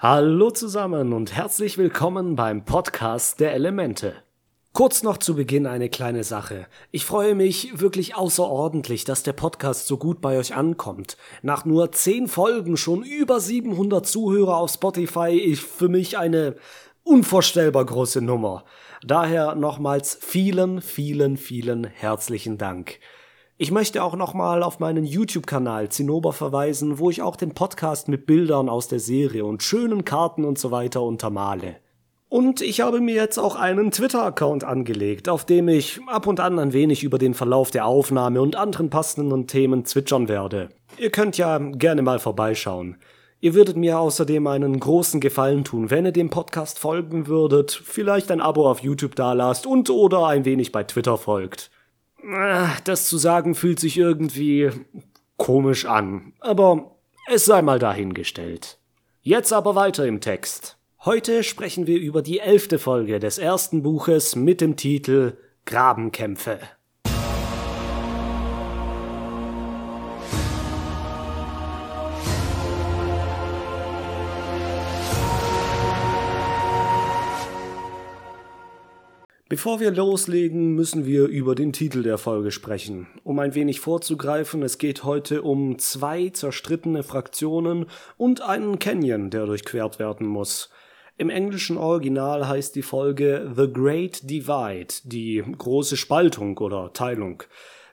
Hallo zusammen und herzlich willkommen beim Podcast der Elemente. Kurz noch zu Beginn eine kleine Sache. Ich freue mich wirklich außerordentlich, dass der Podcast so gut bei euch ankommt. Nach nur 10 Folgen schon über 700 Zuhörer auf Spotify ist für mich eine unvorstellbar große Nummer. Daher nochmals vielen, vielen, vielen herzlichen Dank. Ich möchte auch nochmal auf meinen YouTube-Kanal Zinnober verweisen, wo ich auch den Podcast mit Bildern aus der Serie und schönen Karten und so weiter untermale. Und ich habe mir jetzt auch einen Twitter-Account angelegt, auf dem ich ab und an ein wenig über den Verlauf der Aufnahme und anderen passenden Themen zwitschern werde. Ihr könnt ja gerne mal vorbeischauen. Ihr würdet mir außerdem einen großen Gefallen tun, wenn ihr dem Podcast folgen würdet, vielleicht ein Abo auf YouTube dalasst und oder ein wenig bei Twitter folgt. Ah, das zu sagen fühlt sich irgendwie komisch an, aber es sei mal dahingestellt. Jetzt aber weiter im Text. Heute sprechen wir über die elfte Folge des ersten Buches mit dem Titel Grabenkämpfe. Bevor wir loslegen, müssen wir über den Titel der Folge sprechen. Um ein wenig vorzugreifen, es geht heute um zwei zerstrittene Fraktionen und einen Canyon, der durchquert werden muss. Im englischen Original heißt die Folge The Great Divide, die große Spaltung oder Teilung.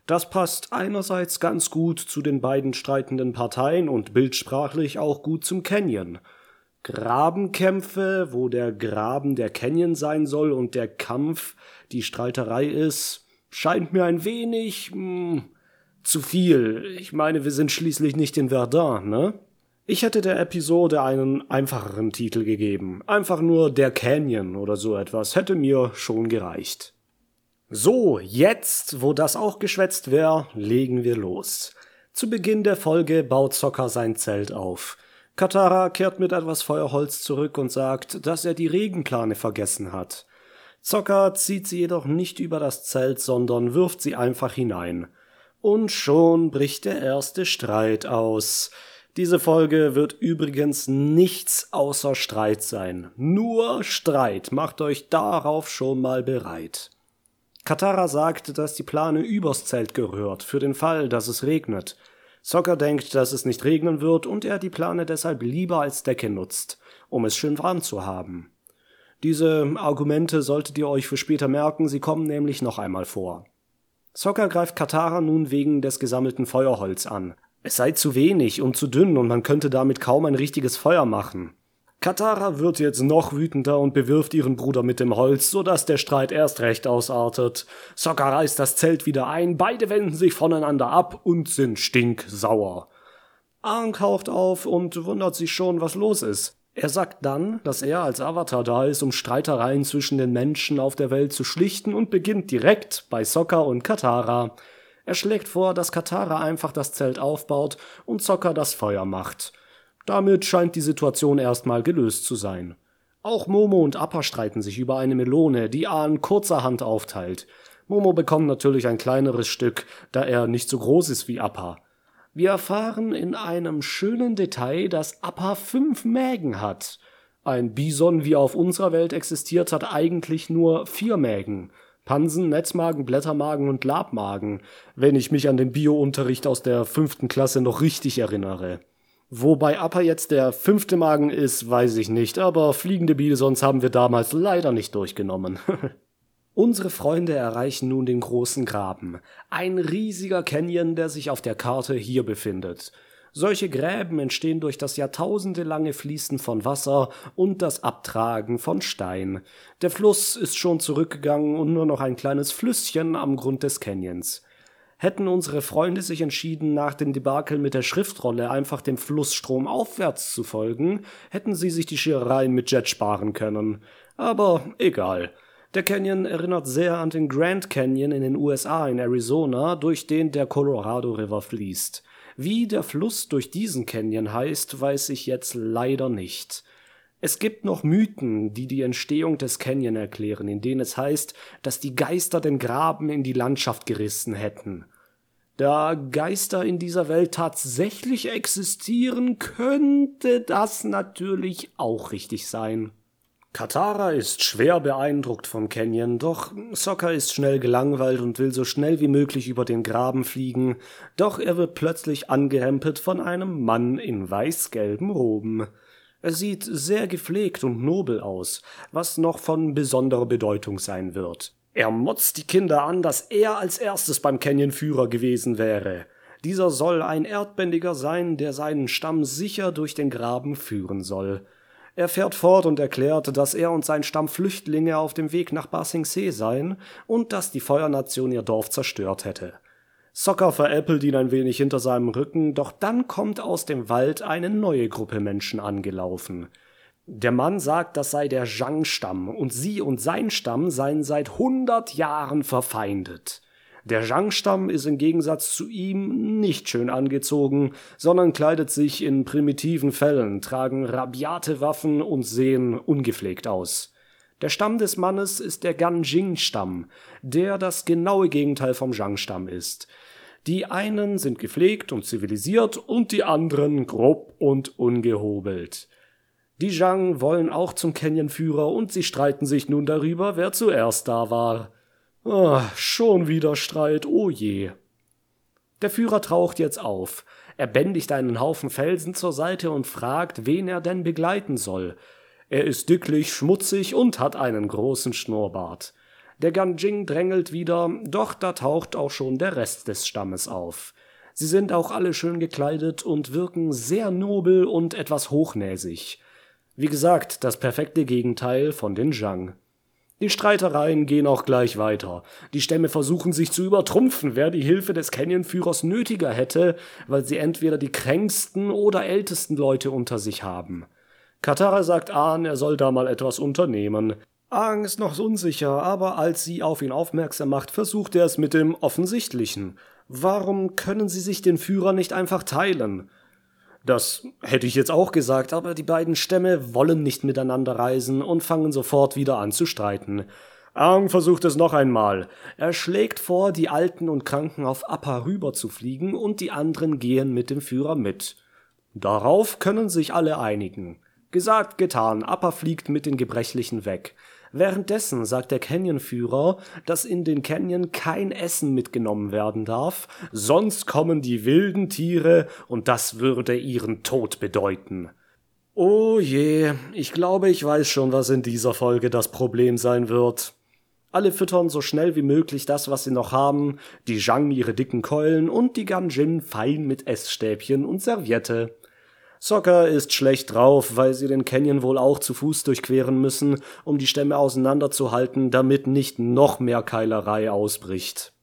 Das passt einerseits ganz gut zu den beiden streitenden Parteien und bildsprachlich auch gut zum Canyon. Grabenkämpfe, wo der Graben der Canyon sein soll und der Kampf die Streiterei ist, scheint mir ein wenig mh, hm, zu viel. Ich meine, wir sind schließlich nicht in Verdun, ne? Ich hätte der Episode einen einfacheren Titel gegeben. Einfach nur Der Canyon oder so etwas hätte mir schon gereicht. So, jetzt, wo das auch geschwätzt wäre, legen wir los. Zu Beginn der Folge baut Zocker sein Zelt auf. Katara kehrt mit etwas Feuerholz zurück und sagt, dass er die Regenplane vergessen hat. Zocker zieht sie jedoch nicht über das Zelt, sondern wirft sie einfach hinein. Und schon bricht der erste Streit aus. Diese Folge wird übrigens nichts außer Streit sein. Nur Streit. Macht euch darauf schon mal bereit. Katara sagt, dass die Plane übers Zelt gehört, für den Fall, dass es regnet. Zocker denkt, dass es nicht regnen wird und er die Plane deshalb lieber als Decke nutzt, um es schön warm zu haben. Diese Argumente solltet ihr euch für später merken, sie kommen nämlich noch einmal vor. Zocker greift Katara nun wegen des gesammelten Feuerholz an. Es sei zu wenig und zu dünn und man könnte damit kaum ein richtiges Feuer machen. Katara wird jetzt noch wütender und bewirft ihren Bruder mit dem Holz, sodass der Streit erst recht ausartet. Sokka reißt das Zelt wieder ein, beide wenden sich voneinander ab und sind stinksauer. Aang taucht auf und wundert sich schon, was los ist. Er sagt dann, dass er als Avatar da ist, um Streitereien zwischen den Menschen auf der Welt zu schlichten und beginnt direkt bei Sokka und Katara. Er schlägt vor, dass Katara einfach das Zelt aufbaut und Sokka das Feuer macht. Damit scheint die Situation erstmal gelöst zu sein. Auch Momo und Appa streiten sich über eine Melone, die Ahn kurzerhand aufteilt. Momo bekommt natürlich ein kleineres Stück, da er nicht so groß ist wie Appa. Wir erfahren in einem schönen Detail, dass Appa fünf Mägen hat. Ein Bison, wie er auf unserer Welt existiert, hat eigentlich nur vier Mägen. Pansen, Netzmagen, Blättermagen und Labmagen, wenn ich mich an den Biounterricht aus der fünften Klasse noch richtig erinnere. Wobei Appa jetzt der fünfte Magen ist, weiß ich nicht, aber fliegende Bisons haben wir damals leider nicht durchgenommen. Unsere Freunde erreichen nun den großen Graben, ein riesiger Canyon, der sich auf der Karte hier befindet. Solche Gräben entstehen durch das jahrtausendelange Fließen von Wasser und das Abtragen von Stein. Der Fluss ist schon zurückgegangen und nur noch ein kleines Flüsschen am Grund des Canyons. Hätten unsere Freunde sich entschieden, nach dem Debakel mit der Schriftrolle einfach dem Flussstrom aufwärts zu folgen, hätten sie sich die Schierereien mit Jet sparen können. Aber egal. Der Canyon erinnert sehr an den Grand Canyon in den USA in Arizona, durch den der Colorado River fließt. Wie der Fluss durch diesen Canyon heißt, weiß ich jetzt leider nicht. Es gibt noch Mythen, die die Entstehung des Canyon erklären, in denen es heißt, dass die Geister den Graben in die Landschaft gerissen hätten. Da Geister in dieser Welt tatsächlich existieren, könnte das natürlich auch richtig sein. Katara ist schwer beeindruckt vom Canyon, doch Sokka ist schnell gelangweilt und will so schnell wie möglich über den Graben fliegen, doch er wird plötzlich angerempelt von einem Mann in weiß-gelben Roben. Er sieht sehr gepflegt und nobel aus, was noch von besonderer Bedeutung sein wird. Er motzt die Kinder an, dass er als erstes beim Canyon-Führer gewesen wäre. Dieser soll ein Erdbändiger sein, der seinen Stamm sicher durch den Graben führen soll. Er fährt fort und erklärt, dass er und sein Stamm Flüchtlinge auf dem Weg nach Ba Sing Se seien und dass die Feuernation ihr Dorf zerstört hätte. Sokka veräppelt ihn ein wenig hinter seinem Rücken, doch dann kommt aus dem Wald eine neue Gruppe Menschen angelaufen. Der Mann sagt, das sei der Zhang-Stamm und sie und sein Stamm seien seit hundert Jahren verfeindet. Der Zhang-Stamm ist im Gegensatz zu ihm nicht schön angezogen, sondern kleidet sich in primitiven Fällen, tragen rabiate Waffen und sehen ungepflegt aus. Der Stamm des Mannes ist der Ganjing-Stamm, der das genaue Gegenteil vom Zhang-Stamm ist. Die einen sind gepflegt und zivilisiert und die anderen grob und ungehobelt. Die Zhang wollen auch zum Canyon-Führer und sie streiten sich nun darüber, wer zuerst da war. Oh, schon wieder Streit, oh je. Der Führer taucht jetzt auf. Er bändigt einen Haufen Felsen zur Seite und fragt, wen er denn begleiten soll. Er ist dicklich, schmutzig und hat einen großen Schnurrbart. Der Ganjing drängelt wieder, doch da taucht auch schon der Rest des Stammes auf. Sie sind auch alle schön gekleidet und wirken sehr nobel und etwas hochnäsig. Wie gesagt, das perfekte Gegenteil von den Zhang. Die Streitereien gehen auch gleich weiter. Die Stämme versuchen sich zu übertrumpfen, wer die Hilfe des Canyon-Führers nötiger hätte, weil sie entweder die kränksten oder ältesten Leute unter sich haben. Katara sagt Ahn, er soll da mal etwas unternehmen. Aang ist noch unsicher, aber als sie auf ihn aufmerksam macht, versucht er es mit dem Offensichtlichen. Warum können sie sich den Führer nicht einfach teilen? Das hätte ich jetzt auch gesagt, aber die beiden Stämme wollen nicht miteinander reisen und fangen sofort wieder an zu streiten. Aang versucht es noch einmal. Er schlägt vor, die Alten und Kranken auf Appa rüber zu fliegen und die anderen gehen mit dem Führer mit. Darauf können sich alle einigen. Gesagt, getan, Appa fliegt mit den Gebrechlichen weg. Währenddessen sagt der Canyon-Führer, dass in den Canyon kein Essen mitgenommen werden darf, sonst kommen die wilden Tiere und das würde ihren Tod bedeuten. Oh je, ich glaube, ich weiß schon, was in dieser Folge das Problem sein wird. Alle füttern so schnell wie möglich das, was sie noch haben, die Zhang ihre dicken Keulen und die Ganjin fein mit Essstäbchen und Serviette. Sokka ist schlecht drauf, weil sie den Canyon wohl auch zu Fuß durchqueren müssen, um die Stämme auseinanderzuhalten, damit nicht noch mehr Keilerei ausbricht.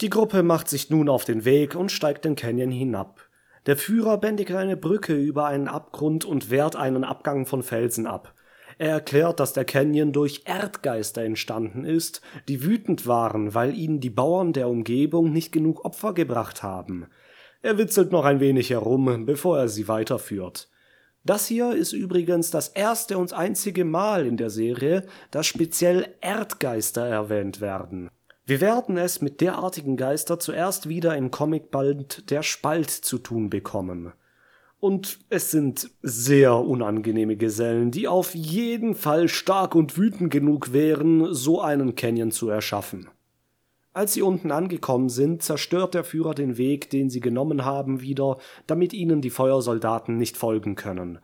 Die Gruppe macht sich nun auf den Weg und steigt den Canyon hinab. Der Führer bändigt eine Brücke über einen Abgrund und wehrt einen Abgang von Felsen ab. Er erklärt, dass der Canyon durch Erdgeister entstanden ist, die wütend waren, weil ihnen die Bauern der Umgebung nicht genug Opfer gebracht haben. Er witzelt noch ein wenig herum, bevor er sie weiterführt. Das hier ist übrigens das erste und einzige Mal in der Serie, dass speziell Erdgeister erwähnt werden. Wir werden es mit derartigen Geister zuerst wieder im Comicband Der Spalt zu tun bekommen. Und es sind sehr unangenehme Gesellen, die auf jeden Fall stark und wütend genug wären, so einen Canyon zu erschaffen. Als sie unten angekommen sind, zerstört der Führer den Weg, den sie genommen haben, wieder, damit ihnen die Feuersoldaten nicht folgen können.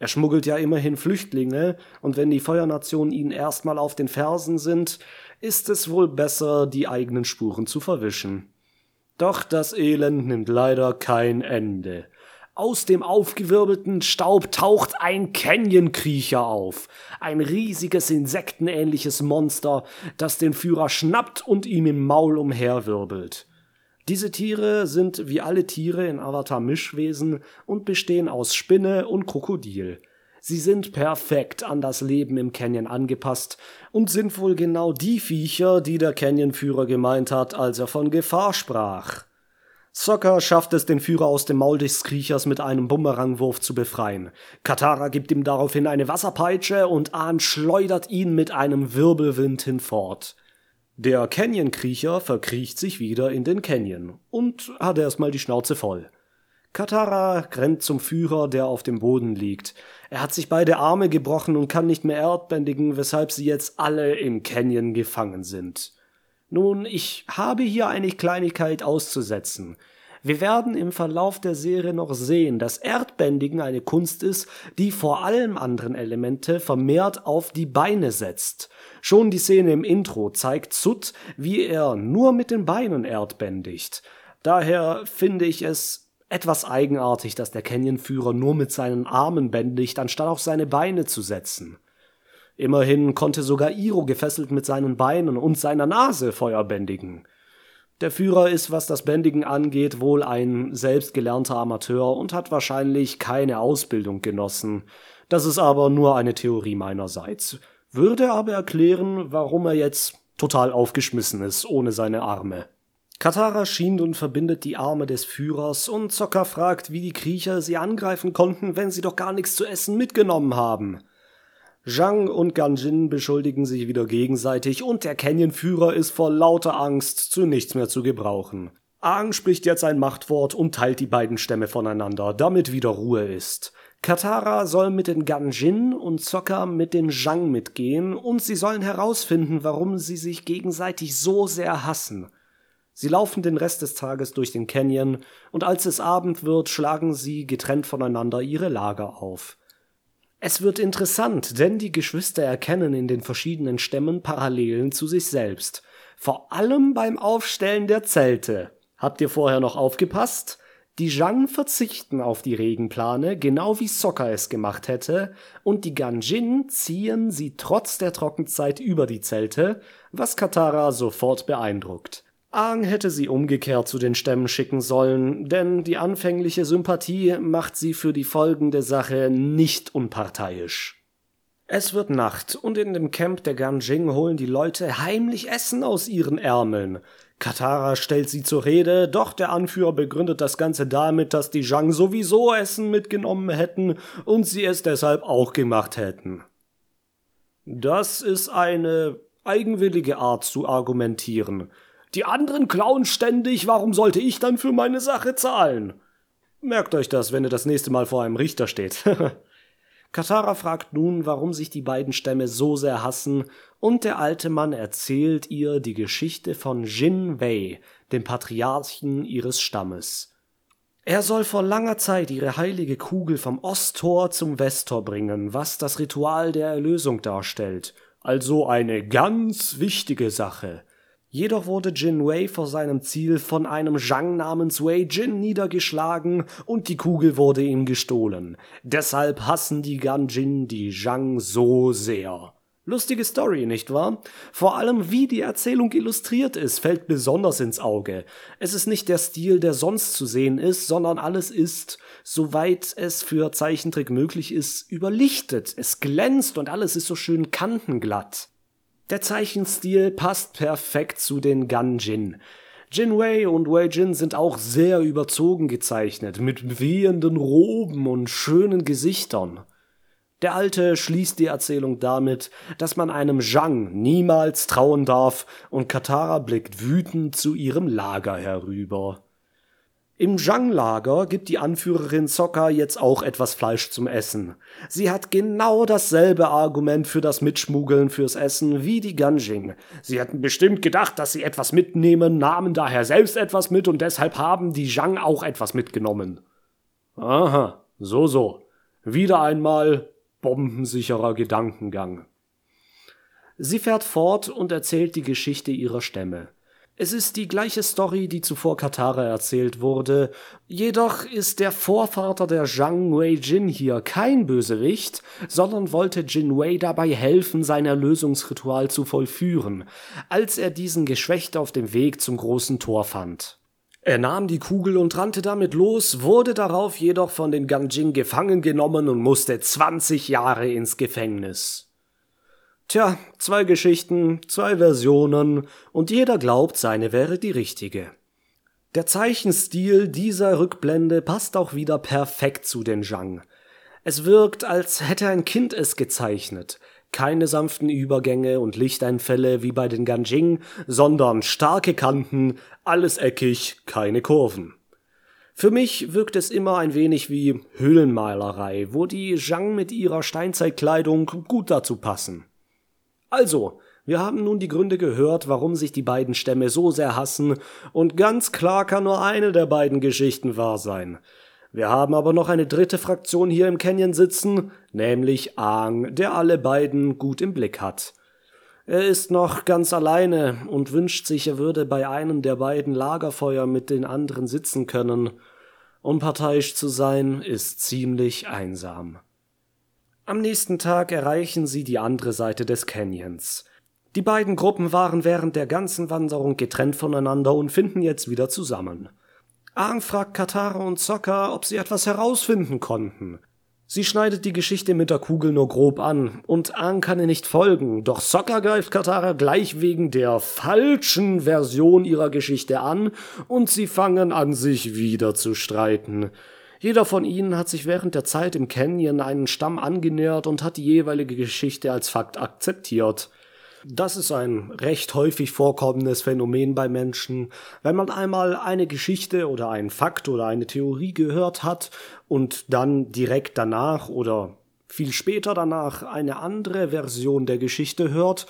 Er schmuggelt ja immerhin Flüchtlinge, und wenn die Feuernationen ihnen erstmal auf den Fersen sind, ist es wohl besser, die eigenen Spuren zu verwischen. Doch das Elend nimmt leider kein Ende. Aus dem aufgewirbelten Staub taucht ein Canyon-Kriecher auf. Ein riesiges insektenähnliches Monster, das den Führer schnappt und ihm im Maul umherwirbelt. Diese Tiere sind wie alle Tiere in Avatar Mischwesen und bestehen aus Spinne und Krokodil. Sie sind perfekt an das Leben im Canyon angepasst und sind wohl genau die Viecher, die der Canyon-Führer gemeint hat, als er von Gefahr sprach. Sokka schafft es, den Führer aus dem Maul des Kriechers mit einem Bumerangwurf zu befreien. Katara gibt ihm daraufhin eine Wasserpeitsche und Ahn schleudert ihn mit einem Wirbelwind hinfort. Der Canyon-Kriecher verkriecht sich wieder in den Canyon und hat erstmal die Schnauze voll. Katara rennt zum Führer, der auf dem Boden liegt. Er hat sich beide Arme gebrochen und kann nicht mehr erdbändigen, weshalb sie jetzt alle im Canyon gefangen sind. Nun, ich habe hier eine Kleinigkeit auszusetzen. Wir werden im Verlauf der Serie noch sehen, dass Erdbändigen eine Kunst ist, die vor allem anderen Elemente vermehrt auf die Beine setzt. Schon die Szene im Intro zeigt Zut, wie er nur mit den Beinen erdbändigt. Daher finde ich es etwas eigenartig, dass der Canyon-Führer nur mit seinen Armen bändigt, anstatt auf seine Beine zu setzen. Immerhin konnte sogar Iro gefesselt mit seinen Beinen und seiner Nase Feuer bändigen. Der Führer ist, was das Bändigen angeht, wohl ein selbstgelernter Amateur und hat wahrscheinlich keine Ausbildung genossen. Das ist aber nur eine Theorie meinerseits. Würde aber erklären, warum er jetzt total aufgeschmissen ist ohne seine Arme. Katara schient und verbindet die Arme des Führers und Zocker fragt, wie die Kriecher sie angreifen konnten, wenn sie doch gar nichts zu essen mitgenommen haben. Zhang und Ganjin beschuldigen sich wieder gegenseitig und der Canyon-Führer ist vor lauter Angst zu nichts mehr zu gebrauchen. Aang spricht jetzt ein Machtwort und teilt die beiden Stämme voneinander, damit wieder Ruhe ist. Katara soll mit den Ganjin und Zocker mit den Zhang mitgehen und sie sollen herausfinden, warum sie sich gegenseitig so sehr hassen. Sie laufen den Rest des Tages durch den Canyon, und als es Abend wird, schlagen sie getrennt voneinander ihre Lager auf. Es wird interessant, denn die Geschwister erkennen in den verschiedenen Stämmen Parallelen zu sich selbst. Vor allem beim Aufstellen der Zelte. Habt ihr vorher noch aufgepasst? Die Zhang verzichten auf die Regenplane, genau wie Sokka es gemacht hätte, und die Ganjin ziehen sie trotz der Trockenzeit über die Zelte, was Katara sofort beeindruckt. Aang hätte sie umgekehrt zu den Stämmen schicken sollen, denn die anfängliche Sympathie macht sie für die folgende Sache nicht unparteiisch. Es wird Nacht und in dem Camp der Ganjing holen die Leute heimlich Essen aus ihren Ärmeln. Katara stellt sie zur Rede, doch der Anführer begründet das Ganze damit, dass die Zhang sowieso Essen mitgenommen hätten und sie es deshalb auch gemacht hätten. Das ist eine eigenwillige Art zu argumentieren. Die anderen klauen ständig, warum sollte ich dann für meine Sache zahlen? Merkt euch das, wenn ihr das nächste Mal vor einem Richter steht. Katara fragt nun, warum sich die beiden Stämme so sehr hassen, und der alte Mann erzählt ihr die Geschichte von Jin Wei, dem Patriarchen ihres Stammes. Er soll vor langer Zeit ihre heilige Kugel vom Osttor zum Westtor bringen, was das Ritual der Erlösung darstellt, also eine ganz wichtige Sache. Jedoch wurde Jin Wei vor seinem Ziel von einem Zhang namens Wei Jin niedergeschlagen und die Kugel wurde ihm gestohlen. Deshalb hassen die Ganjin die Zhang so sehr. Lustige Story, nicht wahr? Vor allem wie die Erzählung illustriert ist, fällt besonders ins Auge. Es ist nicht der Stil, der sonst zu sehen ist, sondern alles ist, soweit es für Zeichentrick möglich ist, überlichtet. Es glänzt und alles ist so schön kantenglatt. Der Zeichenstil passt perfekt zu den Ganjin. Jin Wei und Wei Jin sind auch sehr überzogen gezeichnet, mit wehenden Roben und schönen Gesichtern. Der Alte schließt die Erzählung damit, dass man einem Zhang niemals trauen darf, und Katara blickt wütend zu ihrem Lager herüber. Im Zhang-Lager gibt die Anführerin Sokka jetzt auch etwas Fleisch zum Essen. Sie hat genau dasselbe Argument für das Mitschmuggeln fürs Essen wie die Ganjing. Sie hatten bestimmt gedacht, dass sie etwas mitnehmen, nahmen daher selbst etwas mit und deshalb haben die Zhang auch etwas mitgenommen. Aha, so so. Wieder einmal bombensicherer Gedankengang. Sie fährt fort und erzählt die Geschichte ihrer Stämme. Es ist die gleiche Story, die zuvor Katara erzählt wurde, jedoch ist der Vorvater der Zhang Wei Jin hier kein Bösewicht, sondern wollte Jin Wei dabei helfen, sein Erlösungsritual zu vollführen, als er diesen geschwächt auf dem Weg zum großen Tor fand. Er nahm die Kugel und rannte damit los, wurde darauf jedoch von den Ganjing gefangen genommen und musste 20 Jahre ins Gefängnis. Tja, zwei Geschichten, zwei Versionen, und jeder glaubt, seine wäre die richtige. Der Zeichenstil dieser Rückblende passt auch wieder perfekt zu den Zhang. Es wirkt, als hätte ein Kind es gezeichnet. Keine sanften Übergänge und Lichteinfälle wie bei den Ganjing, sondern starke Kanten, alles eckig, keine Kurven. Für mich wirkt es immer ein wenig wie Höhlenmalerei, wo die Zhang mit ihrer Steinzeitkleidung gut dazu passen. Also, wir haben nun die Gründe gehört, warum sich die beiden Stämme so sehr hassen, und ganz klar kann nur eine der beiden Geschichten wahr sein. Wir haben aber noch eine dritte Fraktion hier im Canyon sitzen, nämlich Aang, der alle beiden gut im Blick hat. Er ist noch ganz alleine und wünscht sich, er würde bei einem der beiden Lagerfeuer mit den anderen sitzen können. Unparteiisch zu sein ist ziemlich einsam. Am nächsten Tag erreichen sie die andere Seite des Canyons. Die beiden Gruppen waren während der ganzen Wanderung getrennt voneinander und finden jetzt wieder zusammen. Aang fragt Katara und Sokka, ob sie etwas herausfinden konnten. Sie schneidet die Geschichte mit der Kugel nur grob an, und Aang kann ihr nicht folgen, doch Sokka greift Katara gleich wegen der falschen Version ihrer Geschichte an, und sie fangen an, sich wieder zu streiten. Jeder von ihnen hat sich während der Zeit im Canyon einen Stamm angenähert und hat die jeweilige Geschichte als Fakt akzeptiert. Das ist ein recht häufig vorkommendes Phänomen bei Menschen. Wenn man einmal eine Geschichte oder einen Fakt oder eine Theorie gehört hat und dann direkt danach oder viel später danach eine andere Version der Geschichte hört,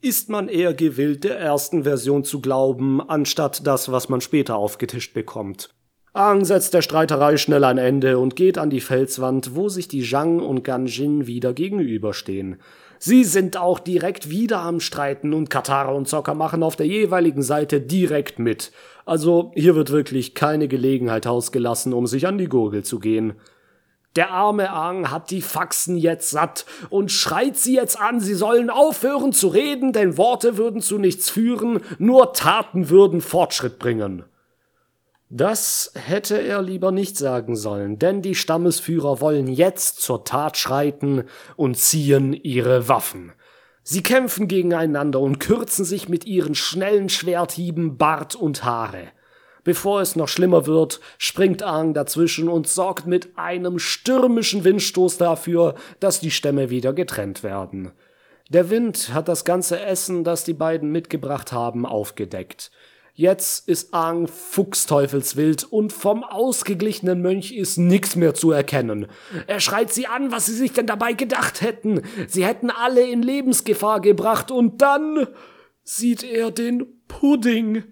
ist man eher gewillt, der ersten Version zu glauben, anstatt das, was man später aufgetischt bekommt. Aang setzt der Streiterei schnell ein Ende und geht an die Felswand, wo sich die Zhang und Ganjin wieder gegenüberstehen. Sie sind auch direkt wieder am Streiten und Katara und Zocker machen auf der jeweiligen Seite direkt mit. Also hier wird wirklich keine Gelegenheit ausgelassen, um sich an die Gurgel zu gehen. Der arme Aang hat die Faxen jetzt satt und schreit sie jetzt an, sie sollen aufhören zu reden, denn Worte würden zu nichts führen, nur Taten würden Fortschritt bringen. Das hätte er lieber nicht sagen sollen, denn die Stammesführer wollen jetzt zur Tat schreiten und ziehen ihre Waffen. Sie kämpfen gegeneinander und kürzen sich mit ihren schnellen Schwerthieben Bart und Haare. Bevor es noch schlimmer wird, springt Aang dazwischen und sorgt mit einem stürmischen Windstoß dafür, dass die Stämme wieder getrennt werden. Der Wind hat das ganze Essen, das die beiden mitgebracht haben, aufgedeckt. Jetzt ist Aang fuchsteufelswild und vom ausgeglichenen Mönch ist nichts mehr zu erkennen. Er schreit sie an, was sie sich denn dabei gedacht hätten. Sie hätten alle in Lebensgefahr gebracht und dann sieht er den Pudding.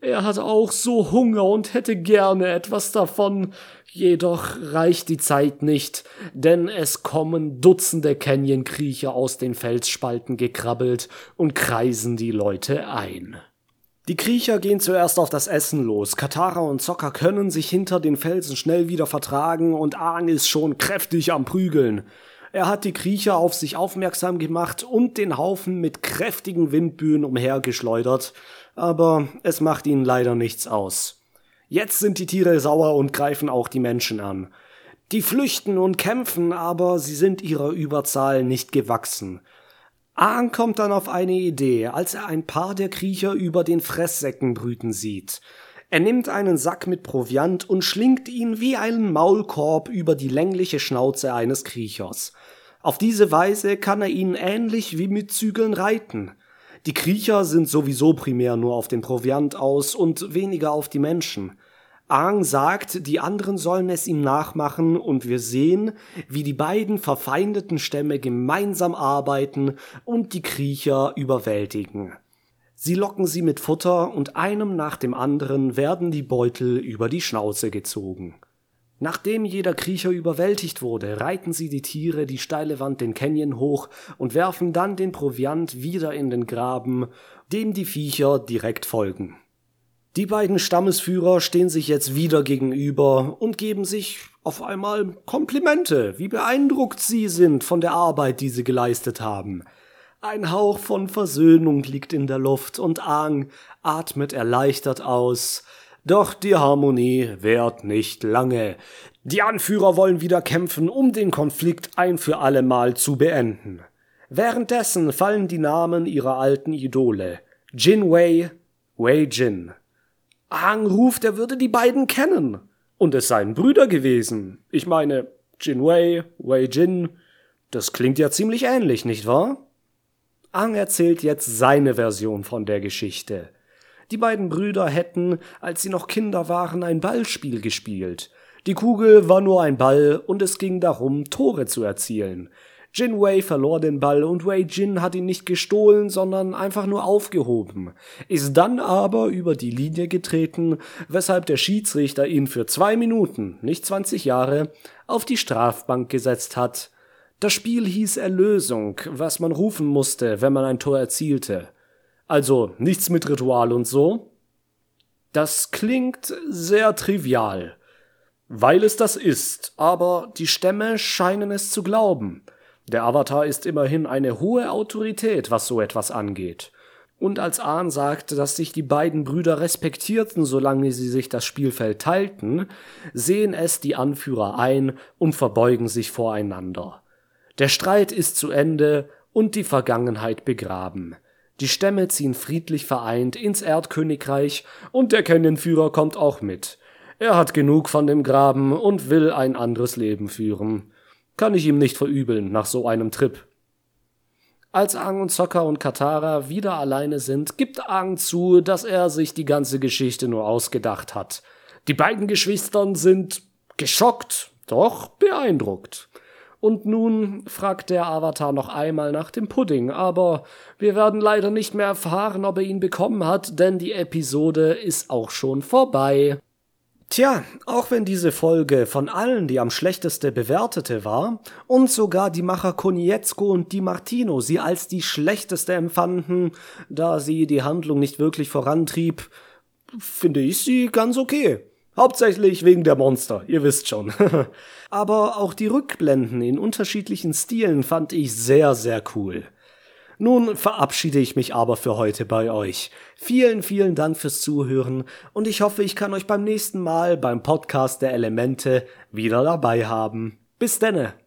Er hat auch so Hunger und hätte gerne etwas davon. Jedoch reicht die Zeit nicht, denn es kommen Dutzende Canyon-Kriecher aus den Felsspalten gekrabbelt und kreisen die Leute ein. Die Kriecher gehen zuerst auf das Essen los. Katara und Zocker können sich hinter den Felsen schnell wieder vertragen und Aang ist schon kräftig am Prügeln. Er hat die Kriecher auf sich aufmerksam gemacht und den Haufen mit kräftigen Windböen umhergeschleudert, aber es macht ihnen leider nichts aus. Jetzt sind die Tiere sauer und greifen auch die Menschen an. Die flüchten und kämpfen, aber sie sind ihrer Überzahl nicht gewachsen. Aang kommt dann auf eine Idee, als er ein paar der Kriecher über den Fresssäcken brüten sieht. Er nimmt einen Sack mit Proviant und schlingt ihn wie einen Maulkorb über die längliche Schnauze eines Kriechers. Auf diese Weise kann er ihn ähnlich wie mit Zügeln reiten. Die Kriecher sind sowieso primär nur auf den Proviant aus und weniger auf die Menschen. Aang sagt, die anderen sollen es ihm nachmachen und wir sehen, wie die beiden verfeindeten Stämme gemeinsam arbeiten und die Kriecher überwältigen. Sie locken sie mit Futter und einem nach dem anderen werden die Beutel über die Schnauze gezogen. Nachdem jeder Kriecher überwältigt wurde, reiten sie die Tiere die steile Wand den Canyon hoch und werfen dann den Proviant wieder in den Graben, dem die Viecher direkt folgen. Die beiden Stammesführer stehen sich jetzt wieder gegenüber und geben sich auf einmal Komplimente, wie beeindruckt sie sind von der Arbeit, die sie geleistet haben. Ein Hauch von Versöhnung liegt in der Luft und Aang atmet erleichtert aus. Doch die Harmonie währt nicht lange. Die Anführer wollen wieder kämpfen, um den Konflikt ein für allemal zu beenden. Währenddessen fallen die Namen ihrer alten Idole. Jin Wei, Wei Jin. Aang ruft, er würde die beiden kennen. Und es seien Brüder gewesen. Ich meine, Jin Wei, Wei Jin, Das klingt ja ziemlich ähnlich, nicht wahr? Ang erzählt jetzt seine Version von der Geschichte. Die beiden Brüder hätten, als sie noch Kinder waren, ein Ballspiel gespielt. Die Kugel war nur ein Ball und es ging darum, Tore zu erzielen. Jin Wei verlor den Ball und Wei Jin hat ihn nicht gestohlen, sondern einfach nur aufgehoben, ist dann aber über die Linie getreten, weshalb der Schiedsrichter ihn für zwei Minuten, nicht 20 Jahre, auf die Strafbank gesetzt hat. Das Spiel hieß Erlösung, was man rufen musste, wenn man ein Tor erzielte. Also nichts mit Ritual und so. Das klingt sehr trivial, weil es das ist, aber die Stämme scheinen es zu glauben. Der Avatar ist immerhin eine hohe Autorität, was so etwas angeht. Und als Ahn sagt, dass sich die beiden Brüder respektierten, solange sie sich das Spielfeld teilten, sehen es die Anführer ein und verbeugen sich voreinander. Der Streit ist zu Ende und die Vergangenheit begraben. Die Stämme ziehen friedlich vereint ins Erdkönigreich und der Canyon-Führer kommt auch mit. Er hat genug von dem Graben und will ein anderes Leben führen. Kann ich ihm nicht verübeln nach so einem Trip. Als Aang und Sokka und Katara wieder alleine sind, gibt Aang zu, dass er sich die ganze Geschichte nur ausgedacht hat. Die beiden Geschwistern sind geschockt, doch beeindruckt. Und nun fragt der Avatar noch einmal nach dem Pudding, aber wir werden leider nicht mehr erfahren, ob er ihn bekommen hat, denn die Episode ist auch schon vorbei. Tja, auch wenn diese Folge von allen die am schlechteste bewertete war und sogar die Macher Konietzko und Di Martino sie als die schlechteste empfanden, da sie die Handlung nicht wirklich vorantrieb, finde ich sie ganz okay. Hauptsächlich wegen der Monster, ihr wisst schon. Aber auch die Rückblenden in unterschiedlichen Stilen fand ich sehr, sehr cool. Nun verabschiede ich mich aber für heute bei euch. Vielen, vielen Dank fürs Zuhören und ich hoffe, ich kann euch beim nächsten Mal beim Podcast der Elemente wieder dabei haben. Bis denne!